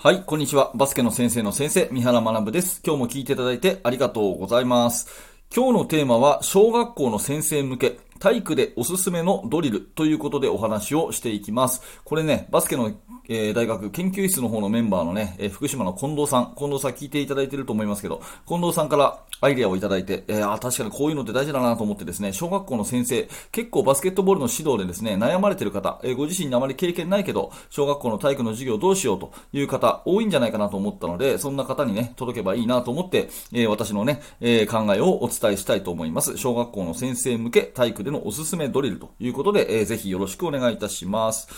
はい、こんにちは。バスケの先生の先生、三原学です。今日も聞いていただいてありがとうございます。今日のテーマは、小学校の先生向け、体育でおすすめのドリルということでお話をしていきます。これね、バスケのえー、大学研究室の方のメンバーのね、えー、福島の近藤さん、近藤さん聞いていただいてると思いますけど、近藤さんからアイデアをいただいて、えー、あ、確かにこういうのって大事だなと思ってですね、小学校の先生、結構バスケットボールの指導でですね、悩まれてる方、えー、ご自身にあまり経験ないけど、小学校の体育の授業どうしようという方、多いんじゃないかなと思ったので、そんな方にね、届けばいいなと思って、えー、私のね、えー、考えをお伝えしたいと思います。小学校の先生向け体育でのおすすめドリルということで、えー、ぜひよろしくお願いいたします。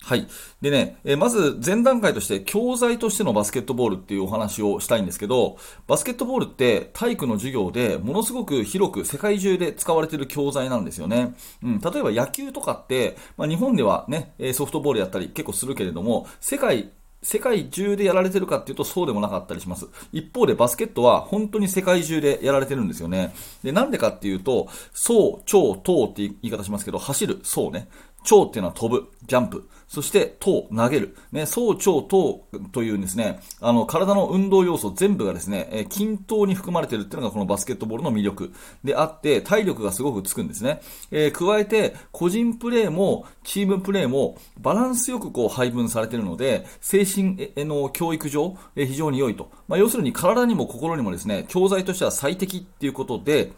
はい。でね、えまず前段階として教材としてのバスケットボールっていうお話をしたいんですけど、バスケットボールって体育の授業でものすごく広く世界中で使われている教材なんですよね。うん、例えば野球とかって、まあ、日本ではね、ソフトボールやったり結構するけれども、世界世界中でやられてるかっていうとそうでもなかったりします。一方でバスケットは本当に世界中でやられてるんですよね。で、なんでかっていうと、そう、超、等って言い方しますけど、走る、そうね。超っていうのは飛ぶ、ジャンプ。そして、等、投げる。ね、総長等というですね、あの、体の運動要素全部がですね、え均等に含まれているっていうのがこのバスケットボールの魅力であって、体力がすごくつくんですね。えー、加えて、個人プレーも、チームプレーも、バランスよくこう配分されているので、精神の教育上、え非常に良いと。まあ、要するに体にも心にもですね、教材としては最適っていうことで、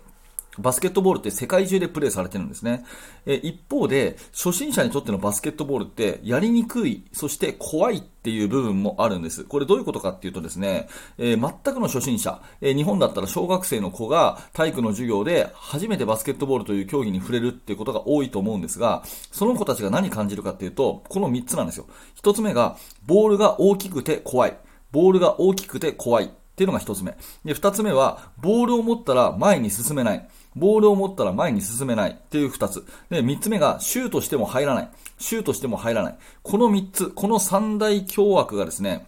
バスケットボールって世界中でプレーされてるんですね。え一方で、初心者にとってのバスケットボールってやりにくい、そして怖いっていう部分もあるんです。これどういうことかっていうとですね、えー、全くの初心者、えー、日本だったら小学生の子が体育の授業で初めてバスケットボールという競技に触れるっていうことが多いと思うんですが、その子たちが何感じるかっていうと、この3つなんですよ。1つ目が、ボールが大きくて怖い。ボールが大きくて怖い。っていうのが1つ目。で、2つ目は、ボールを持ったら前に進めない。ボールを持ったら前に進めないっていう二つ。で、三つ目がシュートしても入らない。シュートしても入らない。この三つ、この三大凶悪がですね、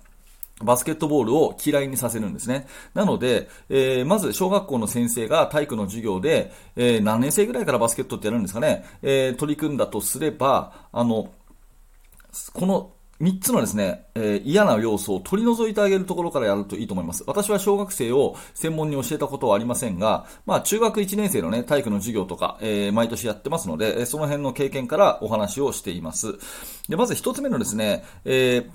バスケットボールを嫌いにさせるんですね。なので、えー、まず小学校の先生が体育の授業で、えー、何年生ぐらいからバスケットってやるんですかね、えー、取り組んだとすれば、あの、この3つのですね、えー、嫌な要素を取り除いてあげるところからやるといいと思います。私は小学生を専門に教えたことはありませんが、まあ中学1年生のね、体育の授業とか、えー、毎年やってますので、その辺の経験からお話をしています。で、まず1つ目のですね、えー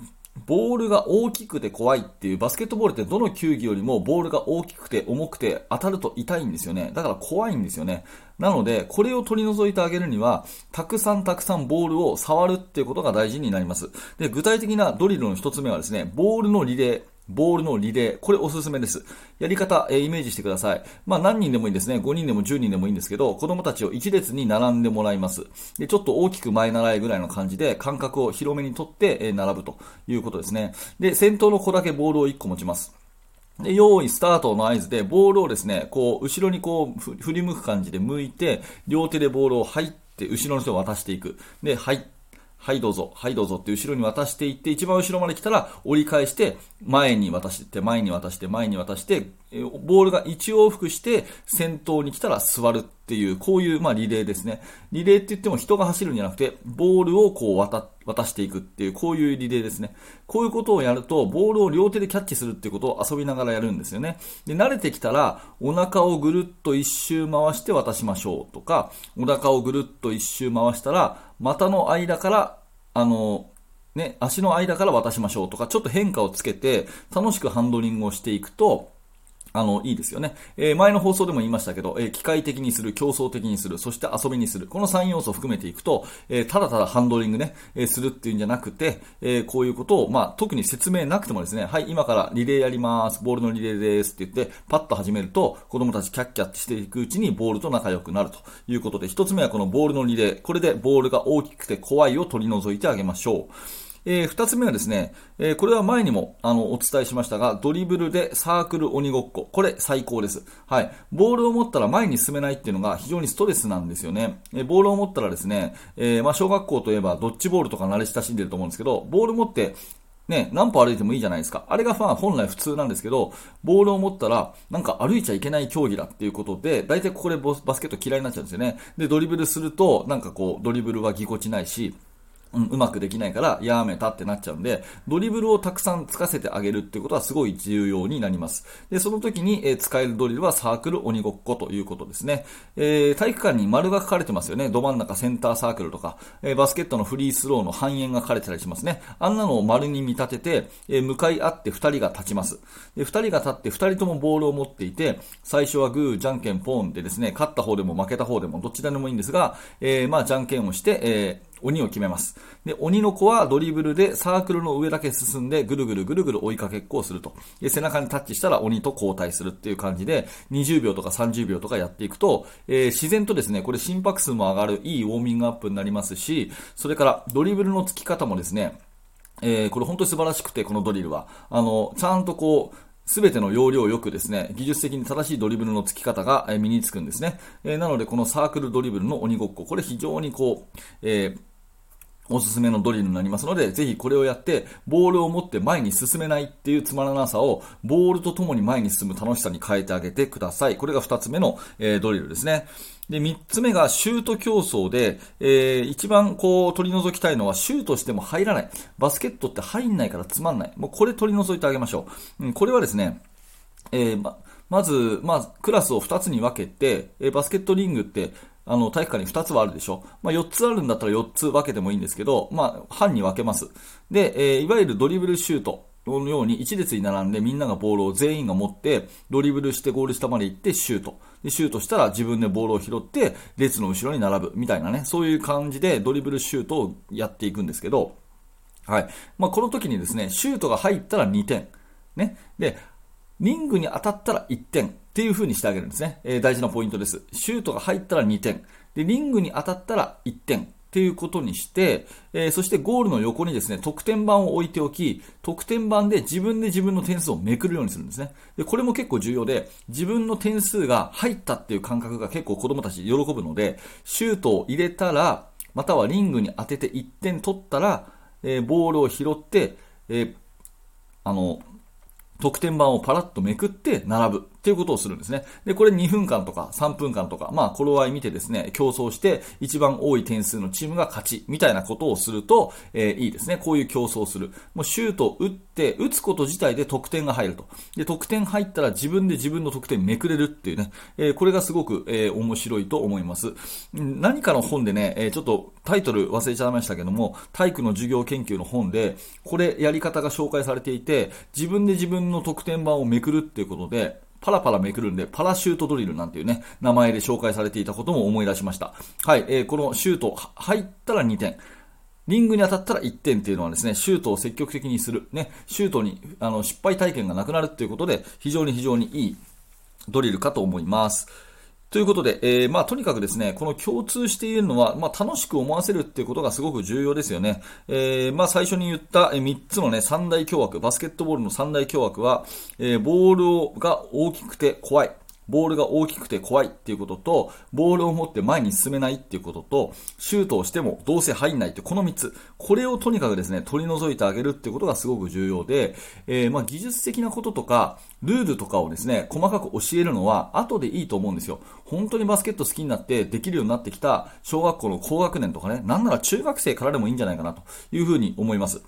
ボールが大きくて怖いっていうバスケットボールってどの球技よりもボールが大きくて重くて当たると痛いんですよね。だから怖いんですよね。なので、これを取り除いてあげるには、たくさんたくさんボールを触るっていうことが大事になります。で、具体的なドリルの一つ目はですね、ボールのリレー。ボールのリレー。これおすすめです。やり方、えー、イメージしてください。まあ何人でもいいんですね。5人でも10人でもいいんですけど、子供たちを一列に並んでもらいます。で、ちょっと大きく前習いぐらいの感じで、間隔を広めにとって、えー、並ぶということですね。で、先頭の子だけボールを1個持ちます。で、用意スタートの合図で、ボールをですね、こう、後ろにこう、振り向く感じで向いて、両手でボールを入って、後ろの人を渡していく。で、はい、はいどうぞ、はいどうぞって後ろに渡していって、一番後ろまで来たら折り返して、前に渡して、前に渡して、前に渡して、ボールが一往復して先頭に来たら座るっていう、こういう、まあ、リレーですね。リレーって言っても人が走るんじゃなくて、ボールをこう渡、渡していくっていう、こういうリレーですね。こういうことをやると、ボールを両手でキャッチするっていうことを遊びながらやるんですよね。で、慣れてきたら、お腹をぐるっと一周回して渡しましょうとか、お腹をぐるっと一周回したら、股の間から、あの、ね、足の間から渡しましょうとか、ちょっと変化をつけて、楽しくハンドリングをしていくと、あの、いいですよね。えー、前の放送でも言いましたけど、えー、機械的にする、競争的にする、そして遊びにする。この3要素を含めていくと、えー、ただただハンドリングね、えするっていうんじゃなくて、えこういうことを、まあ、特に説明なくてもですね、はい、今からリレーやります。ボールのリレーですって言って、パッと始めると、子供たちキャッキャッしていくうちにボールと仲良くなるということで、一つ目はこのボールのリレー。これでボールが大きくて怖いを取り除いてあげましょう。えー、二つ目はですね、えー、これは前にもあのお伝えしましたが、ドリブルでサークル鬼ごっこ。これ最高です。はい。ボールを持ったら前に進めないっていうのが非常にストレスなんですよね。えー、ボールを持ったらですね、えまあ、小学校といえばドッジボールとか慣れ親しんでると思うんですけど、ボール持ってね、何歩歩いてもいいじゃないですか。あれが本来普通なんですけど、ボールを持ったら、なんか歩いちゃいけない競技だっていうことで、大体ここでバスケット嫌いになっちゃうんですよね。で、ドリブルすると、なんかこう、ドリブルはぎこちないし、うん、うまくできないからやめたってなっちゃうんで、ドリブルをたくさんつかせてあげるっていうことはすごい重要になります。で、その時に、えー、使えるドリルはサークル鬼ごっこということですね。えー、体育館に丸が書かれてますよね。ど真ん中センターサークルとか、えー、バスケットのフリースローの半円が書かれてたりしますね。あんなのを丸に見立てて、え向かい合って2人が立ちます。で、2人が立って2人ともボールを持っていて、最初はグー、じゃんけん、ポーンでですね、勝った方でも負けた方でもどっちでもいいんですが、えまあ、じゃんけんをして、え鬼を決めます。で、鬼の子はドリブルでサークルの上だけ進んでぐるぐるぐるぐる追いかけっこをすると。で、背中にタッチしたら鬼と交代するっていう感じで、20秒とか30秒とかやっていくと、えー、自然とですね、これ心拍数も上がるいいウォーミングアップになりますし、それからドリブルのつき方もですね、えー、これ本当に素晴らしくて、このドリルは。あの、ちゃんとこう、すべての要領よくですね、技術的に正しいドリブルのつき方が身につくんですね。えー、なので、このサークルドリブルの鬼ごっこ、これ非常にこう、えーおすすめのドリルになりますので、ぜひこれをやって、ボールを持って前に進めないっていうつまらなさを、ボールと共に前に進む楽しさに変えてあげてください。これが2つ目の、えー、ドリルですね。で、3つ目がシュート競争で、えー、一番こう取り除きたいのはシュートしても入らない。バスケットって入んないからつまんない。もうこれ取り除いてあげましょう。うん、これはですね、えー、ま、まず、まあ、クラスを2つに分けて、えー、バスケットリングって、あの、体育館に2つはあるでしょ。まあ、4つあるんだったら4つ分けてもいいんですけど、まあ、半に分けます。で、えー、いわゆるドリブルシュート。のように一列に並んでみんながボールを全員が持ってドリブルしてゴール下まで行ってシュート。で、シュートしたら自分でボールを拾って列の後ろに並ぶみたいなね、そういう感じでドリブルシュートをやっていくんですけど、はい。まあ、この時にですね、シュートが入ったら2点。ね。で、リングに当たったら1点っていう風にしてあげるんですね。えー、大事なポイントです。シュートが入ったら2点。で、リングに当たったら1点。っていうことにして、えー、そしてゴールの横にですね、得点板を置いておき、得点板で自分で自分の点数をめくるようにするんですね。で、これも結構重要で、自分の点数が入ったっていう感覚が結構子供たち喜ぶので、シュートを入れたら、またはリングに当てて1点取ったら、えー、ボールを拾って、えー、あの、得点板をパラッとめくって並ぶ。っていうことをするんですね。で、これ2分間とか3分間とか、まあ、頃合い見てですね、競争して一番多い点数のチームが勝ち、みたいなことをすると、えー、いいですね。こういう競争をする。もうシュート打って、打つこと自体で得点が入ると。で、得点入ったら自分で自分の得点めくれるっていうね、えー、これがすごく、えー、面白いと思います。何かの本でね、えちょっとタイトル忘れちゃいましたけども、体育の授業研究の本で、これやり方が紹介されていて、自分で自分の得点板をめくるっていうことで、パラパラめくるんで、パラシュートドリルなんていうね、名前で紹介されていたことも思い出しました。はい、えー、このシュート入ったら2点。リングに当たったら1点っていうのはですね、シュートを積極的にする。ね、シュートに、あの、失敗体験がなくなるっていうことで、非常に非常にいいドリルかと思います。ということで、えー、まあ、とにかくですね、この共通しているのは、まあ、楽しく思わせるっていうことがすごく重要ですよね。えー、まあ、最初に言った3つのね、三大凶悪、バスケットボールの三大凶悪は、えー、ボールが大きくて怖い。ボールが大きくて怖いっていうことと、ボールを持って前に進めないっていうことと、シュートをしてもどうせ入んないってこの3つ。これをとにかくですね、取り除いてあげるっていうことがすごく重要で、えー、ま技術的なこととか、ルールとかをですね、細かく教えるのは後でいいと思うんですよ。本当にバスケット好きになってできるようになってきた小学校の高学年とかね、なんなら中学生からでもいいんじゃないかなというふうに思います。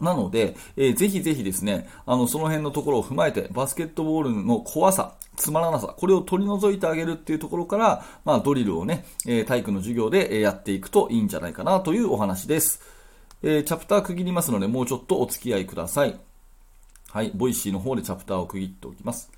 なので、えー、ぜひぜひですね、あの、その辺のところを踏まえて、バスケットボールの怖さ、つまらなさ、これを取り除いてあげるっていうところから、まあ、ドリルをね、えー、体育の授業でやっていくといいんじゃないかなというお話です。えー、チャプター区切りますので、もうちょっとお付き合いください。はい、ボイシーの方でチャプターを区切っておきます。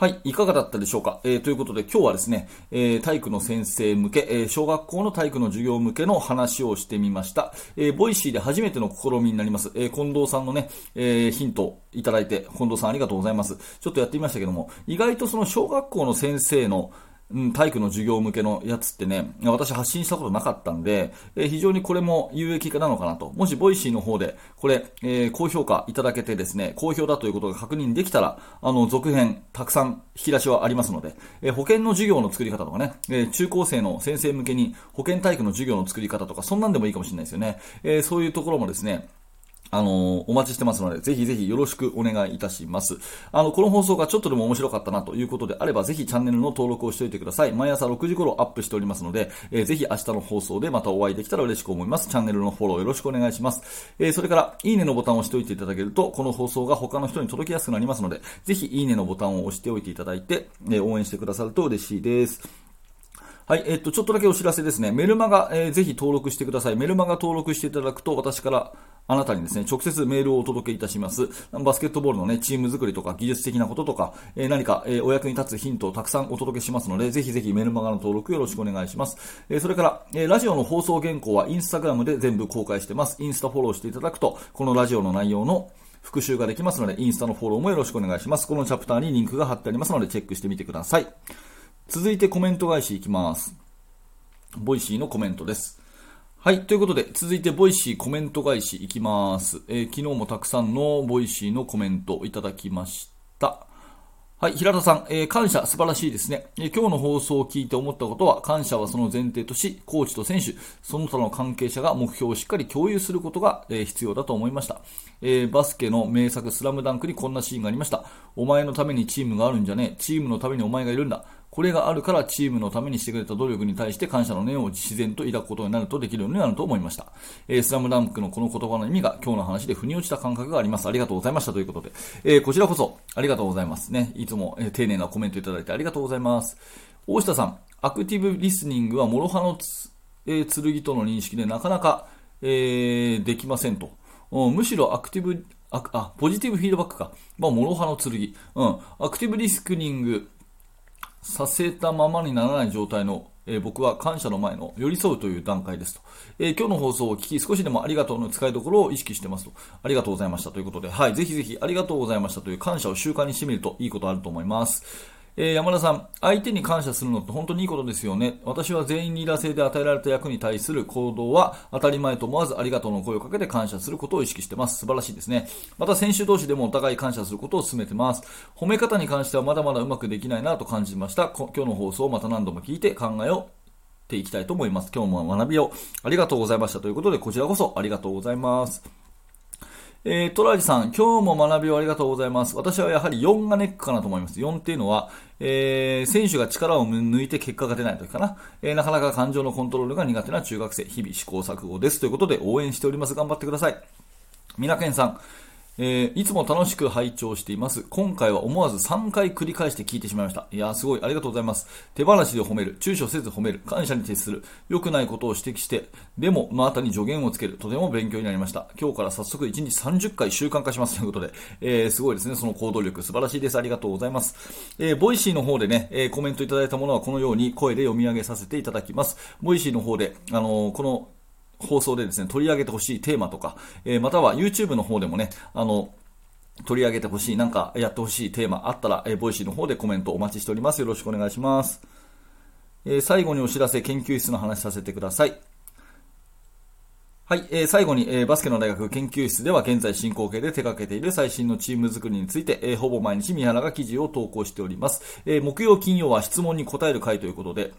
はい、いかがだったでしょうか、えー、ということで今日はですね、えー、体育の先生向け、えー、小学校の体育の授業向けの話をしてみました。えボイシーで初めての試みになります。え近藤さんのね、えヒントいただいて、近藤さんありがとうございます。ちょっとやってみましたけども、意外とその小学校の先生のうん、体育の授業向けのやつってね、私発信したことなかったんで、えー、非常にこれも有益かなのかなと。もしボイシーの方で、これ、えー、高評価いただけてですね、好評だということが確認できたら、あの、続編、たくさん引き出しはありますので、えー、保険の授業の作り方とかね、え中高生の先生向けに保健体育の授業の作り方とか、そんなんでもいいかもしれないですよね。えそういうところもですね、あのお待ちしてますので、ぜひぜひよろしくお願いいたします。あの、この放送がちょっとでも面白かったなということであれば、ぜひチャンネルの登録をしておいてください。毎朝6時頃アップしておりますので、えー、ぜひ明日の放送でまたお会いできたら嬉しく思います。チャンネルのフォローよろしくお願いします。えー、それから、いいねのボタンを押しておいていただけると、この放送が他の人に届きやすくなりますので、ぜひいいねのボタンを押しておいていただいて、えー、応援してくださると嬉しいです。はい、えっと、ちょっとだけお知らせですね。メルマガ、えー、ぜひ登録してください。メルマガ登録していただくと、私からあなたにですね、直接メールをお届けいたします。バスケットボールのね、チーム作りとか技術的なこととか、えー、何か、えー、お役に立つヒントをたくさんお届けしますので、ぜひぜひメルマガの登録よろしくお願いします。えー、それから、えラジオの放送原稿はインスタグラムで全部公開してます。インスタフォローしていただくと、このラジオの内容の復習ができますので、インスタのフォローもよろしくお願いします。このチャプターにリンクが貼ってありますので、チェックしてみてください。続いてコメント返しいきます。ボイシーのコメントです。はい。ということで、続いて、ボイシーコメント返しいきます。えー、昨日もたくさんのボイシーのコメントをいただきました。はい、平田さん、えー、感謝素晴らしいですね、えー、今日の放送を聞いて思ったことは、感謝はその前提とし、コーチと選手、その他の関係者が目標をしっかり共有することが、え、必要だと思いました、えバスケの名作スラムダンクにこんなシーンがありました。お前のためにチームがあるんじゃねえ。チームのためにお前がいるんだ。これがあるからチームのためにしてくれた努力に対して感謝の念を自然と抱くことになるとできるようになると思いました。えー、スラムダンクのこの言葉の意味が今日の話で腑に落ちた感覚があります。ありがとうございましたということで。えー、こちらこそありがとうございますね。いつも、えー、丁寧なコメントいただいてありがとうございます。大下さん、アクティブリスニングは諸刃のつ、えー、剣との認識でなかなか、えー、できませんと。むしろアクティブあ、ポジティブフィードバックか。まあ、諸刃の剣。うん。アクティブリスクニングさせたままにならない状態の、えー、僕は感謝の前の寄り添うという段階ですと、えー、今日の放送を聞き少しでもありがとうの使いどころを意識してますと、ありがとうございましたということで、はい、ぜひぜひありがとうございましたという感謝を習慣にしてみるといいことあると思います。えー、山田さん、相手に感謝するのって本当にいいことですよね。私は全員リーダー制で与えられた役に対する行動は当たり前と思わずありがとうの声をかけて感謝することを意識してます。素晴らしいですね。また選手同士でもお互い感謝することを進めてます。褒め方に関してはまだまだうまくできないなと感じました。今日の放送をまた何度も聞いて考えをていきたいと思います。今日も学びをありがとうございましたということで、こちらこそありがとうございます。えー、トラジさん、今日も学びをありがとうございます。私はやはり4がネックかなと思います。4っていうのは、えー、選手が力を抜いて結果が出ない時かな、えー、なかなか感情のコントロールが苦手な中学生、日々試行錯誤です。ということで応援しております。頑張ってください。みなけんさん、えー、いつも楽しく拝聴しています。今回は思わず3回繰り返して聞いてしまいました。いやすごい、ありがとうございます。手放しで褒める、躊躇せず褒める、感謝に徹する、良くないことを指摘して、でも、の後に助言をつける、とても勉強になりました。今日から早速1日30回習慣化しますということで、えー、すごいですね、その行動力、素晴らしいです。ありがとうございます。えー、ボイシーの方でね、え、コメントいただいたものはこのように声で読み上げさせていただきます。ボイシーの方で、あの、この放送でですね、取り上げてほしいテーマとか、えー、または YouTube の方でもね、あの、取り上げてほしい、なんかやってほしいテーマあったら、えー、ボイシーの方でコメントお待ちしております。よろしくお願いします。えー、最後にお知らせ、研究室の話させてください。はい、えー、最後に、えー、バスケの大学研究室では現在進行形で手掛けている最新のチーム作りについて、えー、ほぼ毎日三原が記事を投稿しております。えー、木曜、金曜は質問に答える回ということで、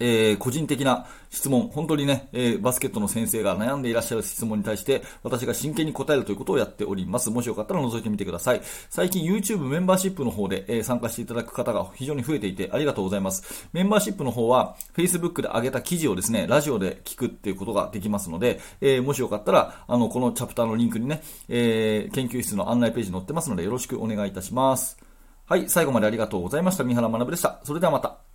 えー、個人的な質問、本当にね、えー、バスケットの先生が悩んでいらっしゃる質問に対して、私が真剣に答えるということをやっております。もしよかったら覗いてみてください。最近 YouTube メンバーシップの方で、えー、参加していただく方が非常に増えていて、ありがとうございます。メンバーシップの方は、Facebook で上げた記事をですね、ラジオで聞くっていうことができますので、えー、もしよかったら、あの、このチャプターのリンクにね、えー、研究室の案内ページ載ってますので、よろしくお願いいたします。はい、最後までありがとうございました。三原学でした。それではまた。